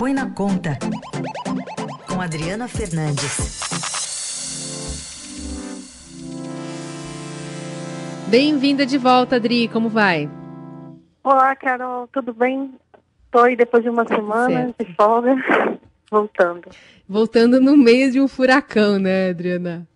Põe na Conta, com Adriana Fernandes. Bem-vinda de volta, Adri, como vai? Olá, Carol, tudo bem? Estou aí depois de uma semana certo. de folga, voltando. Voltando no meio de um furacão, né, Adriana?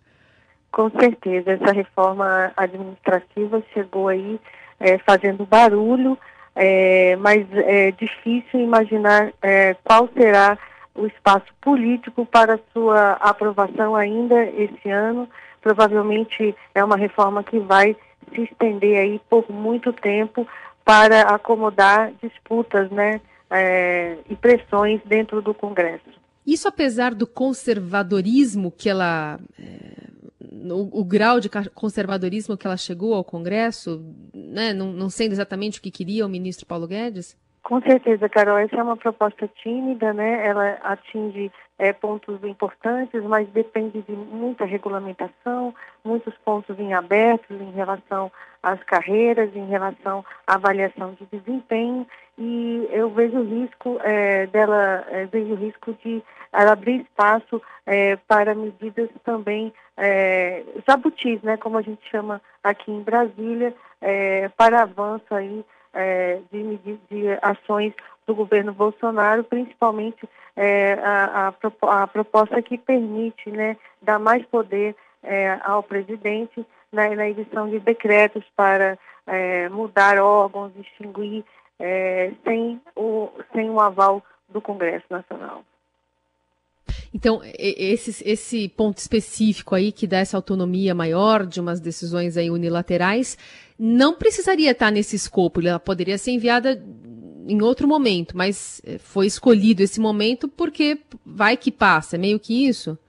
Com certeza, essa reforma administrativa chegou aí é, fazendo barulho, é, mas é difícil imaginar é, qual será o espaço político para sua aprovação ainda esse ano. Provavelmente é uma reforma que vai se estender aí por muito tempo para acomodar disputas, né, é, e pressões dentro do Congresso. Isso apesar do conservadorismo que ela é, o, o, grau de conservadorismo que ela chegou ao Congresso, né, não, não sendo exatamente o que queria o ministro Paulo Guedes? Com certeza, Carol. Essa é uma proposta tímida, né? Ela atinge é, pontos importantes, mas depende de muita regulamentação, muitos pontos em aberto em relação às carreiras, em relação à avaliação de desempenho. E eu vejo o risco é, dela, é, vejo o risco de abrir espaço para medidas também é, jabutis, né? Como a gente chama aqui em Brasília, é, para avanço aí é, de, de, ações do governo Bolsonaro, principalmente é, a, a, a, proposta que permite né, dar mais poder é, ao presidente na, na, edição de decretos para é, mudar órgãos, extinguir é, sem, o, sem o aval do Congresso Nacional. Então, esse, esse ponto específico aí que dá essa autonomia maior de umas decisões aí unilaterais não precisaria estar nesse escopo, ela poderia ser enviada em outro momento, mas eh, foi escolhido esse momento porque vai que passa, é meio que isso?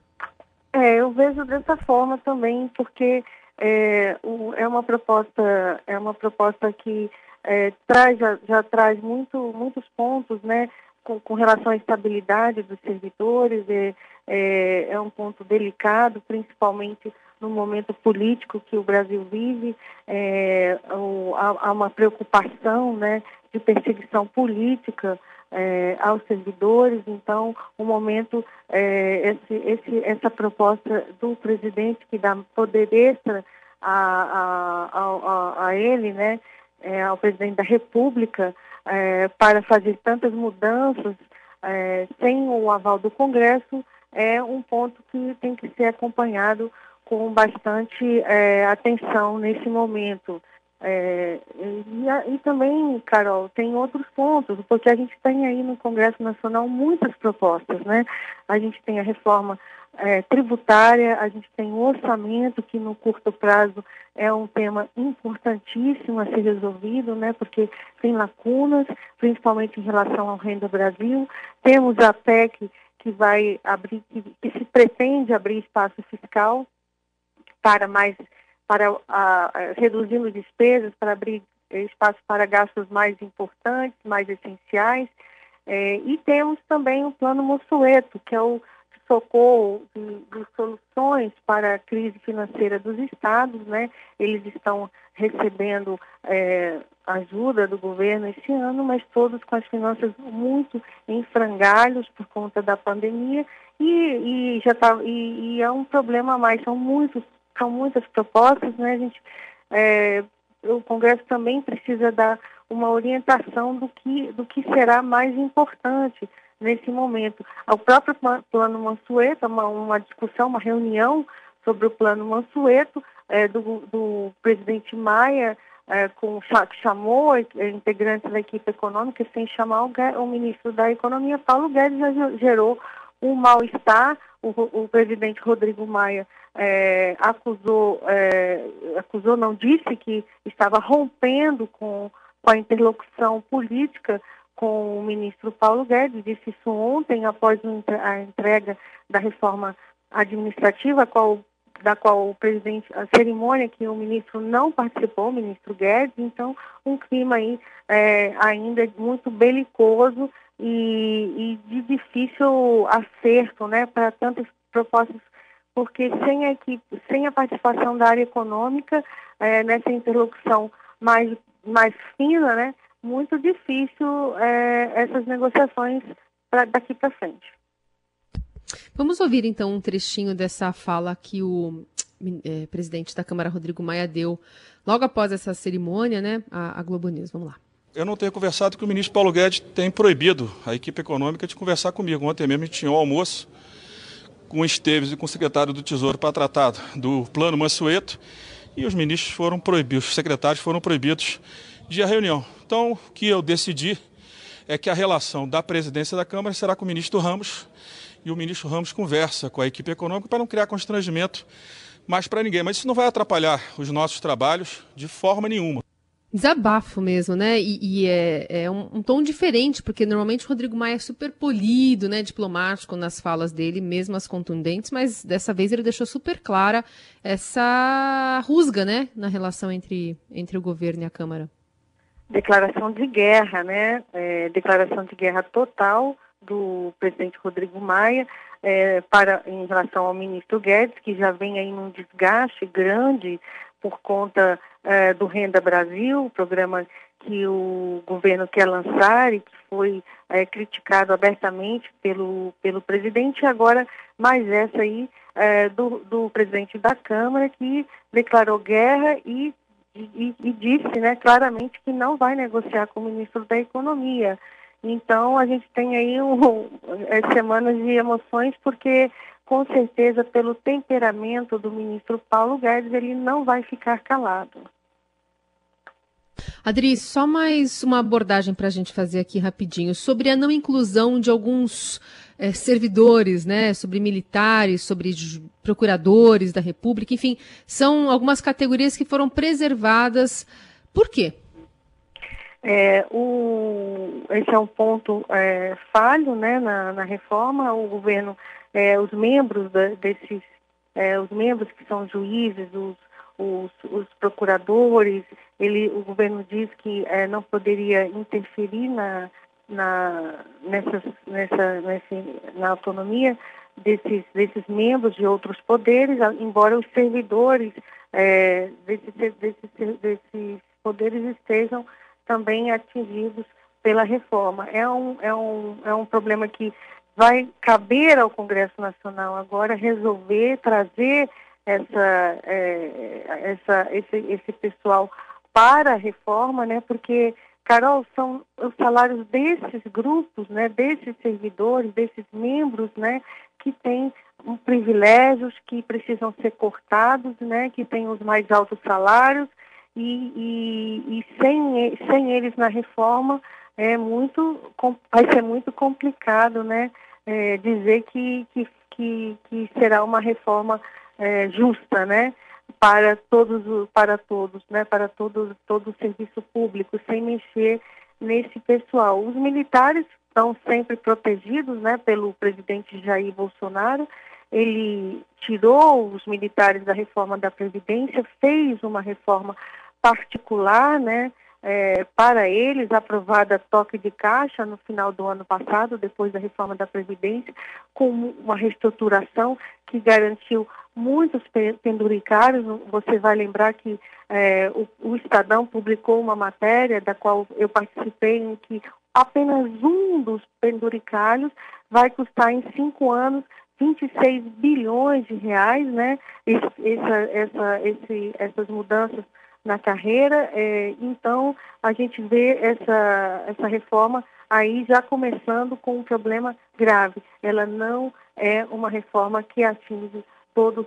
É, eu vejo dessa forma também, porque é, é uma proposta, é uma proposta que é, traz, já, já, traz muito, muitos pontos, né, com, com, relação à estabilidade dos servidores, é, é, é um ponto delicado, principalmente no momento político que o Brasil vive, é, o, há, há, uma preocupação né, de perseguição política é, aos servidores, então o momento, é, esse, esse, essa proposta do presidente que dá poder extra a, a, a, a ele, né, é, ao presidente da República, é, para fazer tantas mudanças é, sem o aval do Congresso, é um ponto que tem que ser acompanhado com bastante é, atenção nesse momento. É, e, e, também, Carol, tem outros pontos, porque a gente tem aí no Congresso Nacional muitas propostas, né? A gente tem a reforma é, tributária, a gente tem o orçamento, que no curto prazo é um tema importantíssimo a ser resolvido, né? Porque tem lacunas, principalmente em relação ao Renda Brasil. Temos a PEC que vai abrir, que, que se pretende abrir espaço fiscal para mais, para a, reduzindo despesas, para abrir espaço para gastos mais importantes, mais essenciais. É, e temos também o plano Mossueto, que é o socorro de, de, soluções para a crise financeira dos estados, né? Eles estão recebendo é, ajuda do governo esse ano, mas todos com as finanças muito em frangalhos por conta da pandemia e, e já tá e, e, é um problema a mais. São muitos são muitas propostas, né? A gente, é, o Congresso também precisa dar uma orientação do que, do que será mais importante nesse momento. O próprio plano Mansueto, uma, uma discussão, uma reunião sobre o plano Mansueto é, do, do presidente Maia, é, com, que chamou integrantes da equipe econômica, sem chamar o, o ministro da Economia, Paulo Guedes, já gerou um mal-estar. O, o presidente Rodrigo Maia é, acusou, é, acusou, não disse que estava rompendo com, com a interlocução política com o ministro Paulo Guedes, disse isso ontem, após a entrega da reforma administrativa, qual, da qual o presidente, a cerimônia que o ministro não participou, o ministro Guedes, então um clima aí é, ainda muito belicoso e, e de difícil acerto né, para tantas propostas porque sem a equipe, sem a participação da área econômica é, nessa interlocução mais, mais fina, né, muito difícil é, essas negociações pra, daqui para frente. Vamos ouvir então um trechinho dessa fala que o é, presidente da Câmara, Rodrigo Maia, deu logo após essa cerimônia, né, à, Globo News. Vamos lá. Eu não tenho conversado que o ministro Paulo Guedes tem proibido a equipe econômica de conversar comigo. Ontem mesmo a gente tinha um almoço com o Esteves e com o secretário do Tesouro para tratar do plano Mansueto e os ministros foram proibidos, os secretários foram proibidos de à reunião. Então, o que eu decidi é que a relação da presidência da Câmara será com o ministro Ramos e o ministro Ramos conversa com a equipe econômica para não criar constrangimento mais para ninguém. Mas isso não vai atrapalhar os nossos trabalhos de forma nenhuma. Desabafo mesmo, né? E, e é, é um, um, tom diferente, porque normalmente o Rodrigo Maia é super polido, né? Diplomático nas falas dele, mesmo as contundentes, mas dessa vez ele deixou super clara essa rusga, né? Na relação entre, entre o governo e a Câmara. Declaração de guerra, né? É, declaração de guerra total do presidente Rodrigo Maia é, para em relação ao ministro Guedes, que já vem aí num desgaste grande por conta é, do Renda Brasil, programa que o governo quer lançar e que foi é, criticado abertamente pelo, pelo presidente, e agora mais essa aí é, do, do presidente da Câmara, que declarou guerra e, e, e disse né, claramente que não vai negociar com o ministro da Economia. Então, a gente tem aí um, semanas de emoções, porque, com certeza, pelo temperamento do ministro Paulo Guedes, ele não vai ficar calado. Adri, só mais uma abordagem para a gente fazer aqui rapidinho sobre a não inclusão de alguns é, servidores, né, sobre militares, sobre procuradores da República, enfim, são algumas categorias que foram preservadas. Por quê? É, o, esse é um ponto é, falho né, na, na, reforma. O governo, é, os membros da, desses, é, os membros que são juízes, os, os, os, procuradores, ele, o governo diz que é, não poderia interferir na, na, nessas, nessa, nesse, na autonomia desses, desses membros de outros poderes, embora os servidores é, desses, desses, desses poderes estejam também atingidos pela reforma. É um, é um, é um problema que vai caber ao Congresso Nacional agora resolver, trazer essa, é, essa, esse, esse pessoal para a reforma, né? Porque, Carol, são os salários desses grupos, né? Desses servidores, desses membros, né? Que têm privilégios que precisam ser cortados, né? Que têm os mais altos salários e, e, e sem, sem eles na reforma é muito, vai ser muito complicado né, é, dizer que, que, que, que, será uma reforma é, justa né, para todos, para todos, né, para todo, todo o serviço público, sem mexer nesse pessoal. Os militares estão sempre protegidos né, pelo presidente Jair Bolsonaro. Ele tirou os militares da reforma da Previdência, fez uma reforma particular, né, é, para eles, aprovada toque de caixa no final do ano passado, depois da reforma da Previdência, com uma reestruturação que garantiu muitos penduricários. Você vai lembrar que é, o, o Estadão publicou uma matéria da qual eu participei, em que apenas um dos penduricários vai custar em cinco anos 26 bilhões de reais, né? Essa, essa, esse, essas mudanças na carreira. É, então, a gente vê essa, essa reforma aí já começando com um problema grave. Ela não é uma reforma que atinge todo o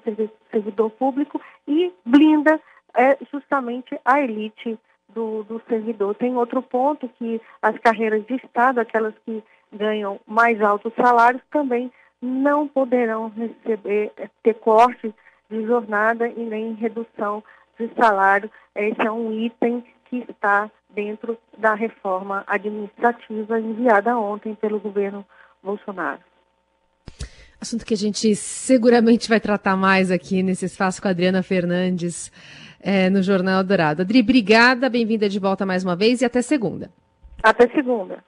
servidor público e blinda é, justamente a elite do, do servidor. Tem outro ponto que as carreiras de Estado, aquelas que ganham mais altos salários, também não poderão receber, ter corte de jornada e nem redução de salário. Esse é um item que está dentro da reforma administrativa enviada ontem pelo governo Bolsonaro. Assunto que a gente seguramente vai tratar mais aqui nesse espaço com a Adriana Fernandes é, no Jornal Dourado. Adri, obrigada, bem-vinda de volta mais uma vez e até segunda. Até segunda.